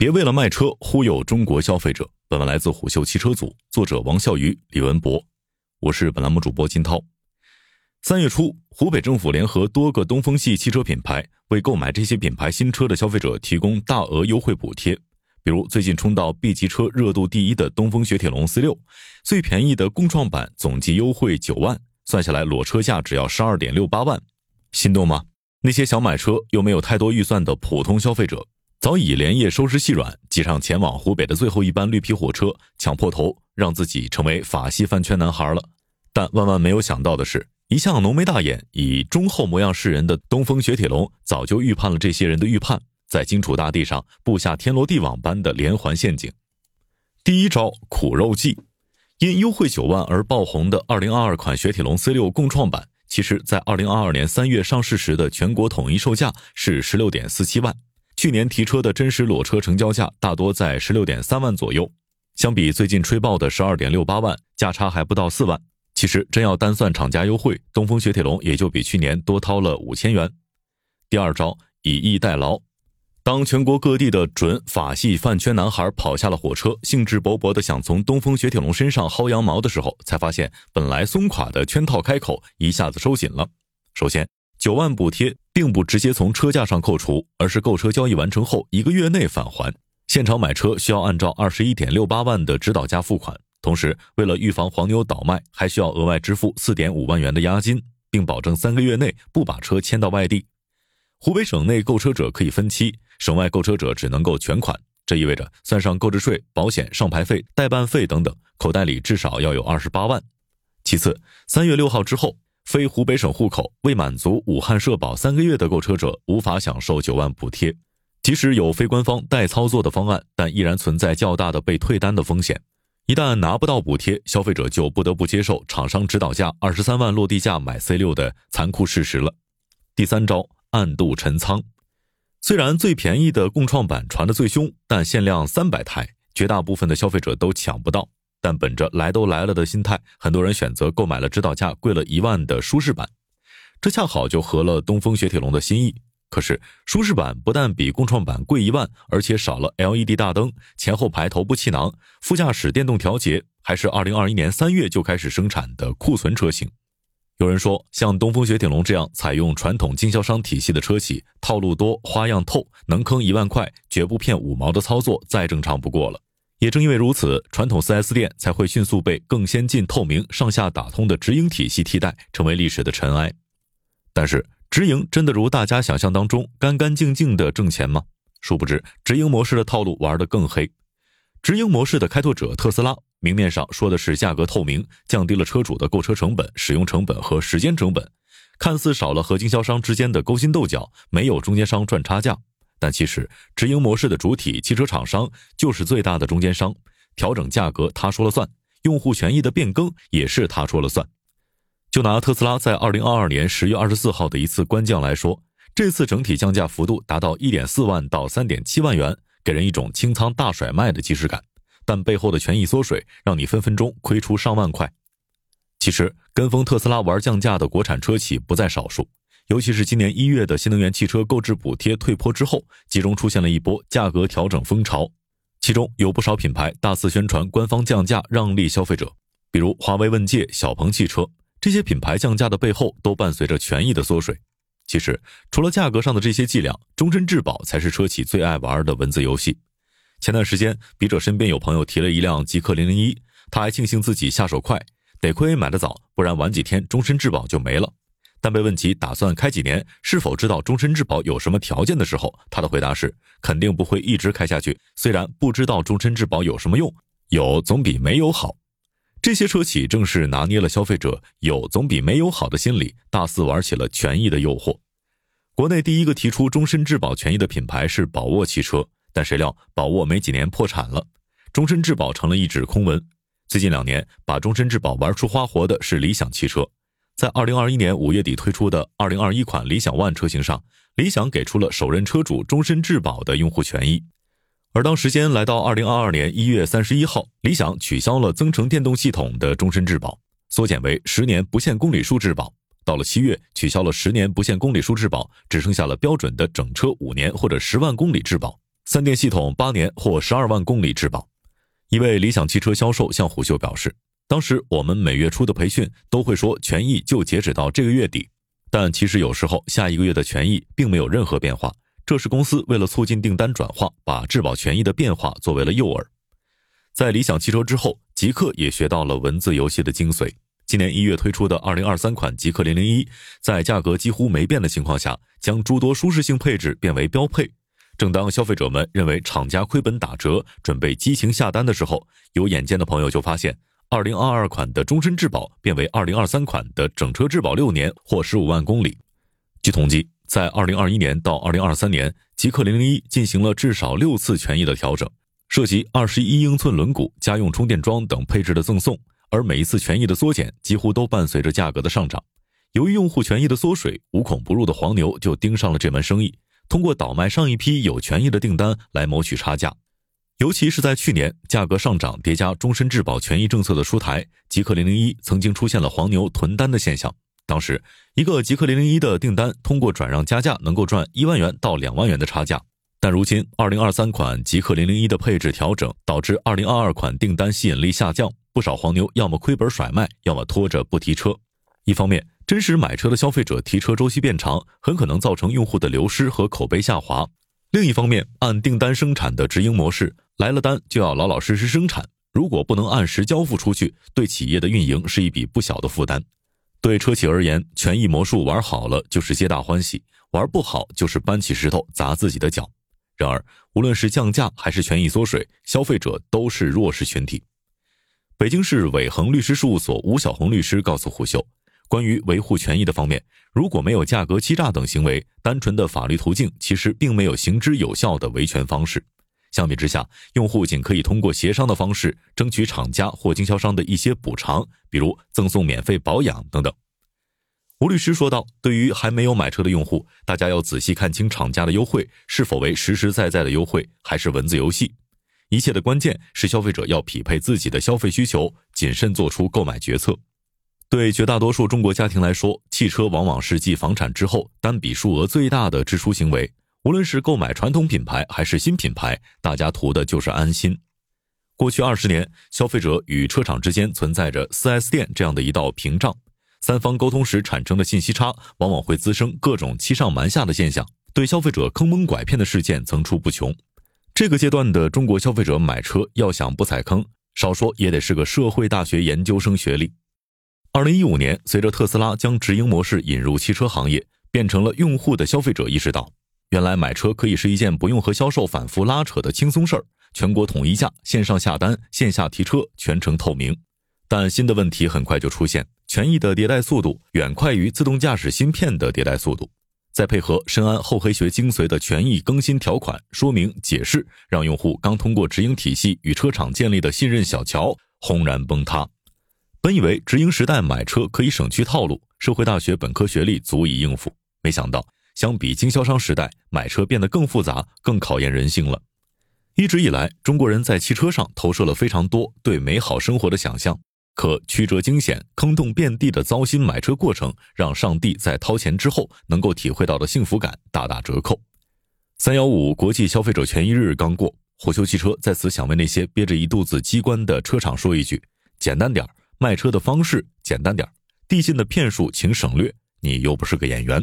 别为了卖车忽悠中国消费者。本文来自虎嗅汽车组，作者王笑鱼、李文博，我是本栏目主播金涛。三月初，湖北政府联合多个东风系汽车品牌，为购买这些品牌新车的消费者提供大额优惠补贴。比如，最近冲到 B 级车热度第一的东风雪铁龙 C 六，最便宜的共创版总计优惠九万，算下来裸车价只要十二点六八万，心动吗？那些想买车又没有太多预算的普通消费者。早已连夜收拾细软，挤上前往湖北的最后一班绿皮火车，抢破头，让自己成为法系饭圈男孩了。但万万没有想到的是，一向浓眉大眼、以忠厚模样示人的东风雪铁龙，早就预判了这些人的预判，在荆楚大地上布下天罗地网般的连环陷阱。第一招苦肉计，因优惠九万而爆红的2022款雪铁龙 C6 共创版，其实在2022年3月上市时的全国统一售价是16.47万。去年提车的真实裸车成交价大多在十六点三万左右，相比最近吹爆的十二点六八万，价差还不到四万。其实真要单算厂家优惠，东风雪铁龙也就比去年多掏了五千元。第二招以逸待劳，当全国各地的准法系饭圈男孩跑下了火车，兴致勃勃地想从东风雪铁龙身上薅羊毛的时候，才发现本来松垮的圈套开口一下子收紧了。首先，九万补贴。并不直接从车价上扣除，而是购车交易完成后一个月内返还。现场买车需要按照二十一点六八万的指导价付款，同时为了预防黄牛倒卖，还需要额外支付四点五万元的押金，并保证三个月内不把车迁到外地。湖北省内购车者可以分期，省外购车者只能够全款。这意味着算上购置税、保险、上牌费、代办费等等，口袋里至少要有二十八万。其次，三月六号之后。非湖北省户口未满足武汉社保三个月的购车者无法享受九万补贴，即使有非官方代操作的方案，但依然存在较大的被退单的风险。一旦拿不到补贴，消费者就不得不接受厂商指导价二十三万落地价买 C 六的残酷事实了。第三招，暗度陈仓。虽然最便宜的共创版传得最凶，但限量三百台，绝大部分的消费者都抢不到。但本着来都来了的心态，很多人选择购买了指导价贵了一万的舒适版，这恰好就合了东风雪铁龙的心意。可是舒适版不但比共创版贵一万，而且少了 LED 大灯、前后排头部气囊、副驾驶电动调节，还是2021年3月就开始生产的库存车型。有人说，像东风雪铁龙这样采用传统经销商体系的车企，套路多、花样透，能坑一万块绝不骗五毛的操作，再正常不过了。也正因为如此，传统 4S 店才会迅速被更先进、透明、上下打通的直营体系替代，成为历史的尘埃。但是，直营真的如大家想象当中干干净净的挣钱吗？殊不知，直营模式的套路玩得更黑。直营模式的开拓者特斯拉，明面上说的是价格透明，降低了车主的购车成本、使用成本和时间成本，看似少了和经销商之间的勾心斗角，没有中间商赚差价。但其实，直营模式的主体汽车厂商就是最大的中间商，调整价格他说了算，用户权益的变更也是他说了算。就拿特斯拉在二零二二年十月二十四号的一次官降来说，这次整体降价幅度达到一点四万到三点七万元，给人一种清仓大甩卖的即视感。但背后的权益缩水，让你分分钟亏出上万块。其实，跟风特斯拉玩降价的国产车企不在少数。尤其是今年一月的新能源汽车购置补贴退坡之后，集中出现了一波价格调整风潮，其中有不少品牌大肆宣传官方降价让利消费者，比如华为问界、小鹏汽车，这些品牌降价的背后都伴随着权益的缩水。其实，除了价格上的这些伎俩，终身质保才是车企最爱玩的文字游戏。前段时间，笔者身边有朋友提了一辆极氪零零一，他还庆幸自己下手快，得亏买的早，不然晚几天终身质保就没了。但被问及打算开几年，是否知道终身质保有什么条件的时候，他的回答是：肯定不会一直开下去。虽然不知道终身质保有什么用，有总比没有好。这些车企正是拿捏了消费者有总比没有好的心理，大肆玩起了权益的诱惑。国内第一个提出终身质保权益的品牌是宝沃汽车，但谁料宝沃没几年破产了，终身质保成了一纸空文。最近两年把终身质保玩出花活的是理想汽车。在二零二一年五月底推出的二零二一款理想 ONE 车型上，理想给出了首任车主终身质保的用户权益。而当时间来到二零二二年一月三十一号，理想取消了增程电动系统的终身质保，缩减为十年不限公里数质保。到了七月，取消了十年不限公里数质保，只剩下了标准的整车五年或者十万公里质保。三电系统八年或十二万公里质保。一位理想汽车销售向虎嗅表示，当时我们每月初的培训都会说权益就截止到这个月底，但其实有时候下一个月的权益并没有任何变化。这是公司为了促进订单转化，把质保权益的变化作为了诱饵。在理想汽车之后，极客也学到了文字游戏的精髓。今年一月推出的二零二三款极客零零一，在价格几乎没变的情况下，将诸多舒适性配置变为标配。正当消费者们认为厂家亏本打折，准备激情下单的时候，有眼尖的朋友就发现，二零二二款的终身质保变为二零二三款的整车质保六年或十五万公里。据统计。在二零二一年到二零二三年，极氪零零一进行了至少六次权益的调整，涉及二十一英寸轮毂、家用充电桩等配置的赠送，而每一次权益的缩减几乎都伴随着价格的上涨。由于用户权益的缩水，无孔不入的黄牛就盯上了这门生意，通过倒卖上一批有权益的订单来谋取差价。尤其是在去年价格上涨叠加终身质保权益政策的出台，极氪零零一曾经出现了黄牛囤单的现象。当时，一个极氪零零一的订单通过转让加价能够赚一万元到两万元的差价，但如今二零二三款极氪零零一的配置调整，导致二零二二款订单吸引力下降，不少黄牛要么亏本甩卖，要么拖着不提车。一方面，真实买车的消费者提车周期变长，很可能造成用户的流失和口碑下滑；另一方面，按订单生产的直营模式，来了单就要老老实实生产，如果不能按时交付出去，对企业的运营是一笔不小的负担。对车企而言，权益魔术玩好了就是皆大欢喜，玩不好就是搬起石头砸自己的脚。然而，无论是降价还是权益缩水，消费者都是弱势群体。北京市伟恒律师事务所吴晓红律师告诉虎嗅，关于维护权益的方面，如果没有价格欺诈等行为，单纯的法律途径其实并没有行之有效的维权方式。相比之下，用户仅可以通过协商的方式争取厂家或经销商的一些补偿，比如赠送免费保养等等。吴律师说道：“对于还没有买车的用户，大家要仔细看清厂家的优惠是否为实实在在的优惠，还是文字游戏。一切的关键是消费者要匹配自己的消费需求，谨慎做出购买决策。对绝大多数中国家庭来说，汽车往往是继房产之后单笔数额最大的支出行为。”无论是购买传统品牌还是新品牌，大家图的就是安心。过去二十年，消费者与车厂之间存在着 4S 店这样的一道屏障，三方沟通时产生的信息差，往往会滋生各种欺上瞒下的现象，对消费者坑蒙拐骗的事件层出不穷。这个阶段的中国消费者买车，要想不踩坑，少说也得是个社会大学研究生学历。二零一五年，随着特斯拉将直营模式引入汽车行业，变成了用户的消费者意识到。原来买车可以是一件不用和销售反复拉扯的轻松事儿，全国统一价，线上下单，线下提车，全程透明。但新的问题很快就出现，权益的迭代速度远快于自动驾驶芯片的迭代速度，再配合深谙厚黑学精髓的权益更新条款说明解释，让用户刚通过直营体系与车厂建立的信任小桥轰然崩塌。本以为直营时代买车可以省去套路，社会大学本科学历足以应付，没想到。相比经销商时代，买车变得更复杂、更考验人性了。一直以来，中国人在汽车上投射了非常多对美好生活的想象，可曲折惊险、坑洞遍地的糟心买车过程，让上帝在掏钱之后能够体会到的幸福感大打折扣。三幺五国际消费者权益日刚过，虎嗅汽车在此想为那些憋着一肚子机关的车厂说一句：简单点卖车的方式简单点递进的骗术请省略，你又不是个演员。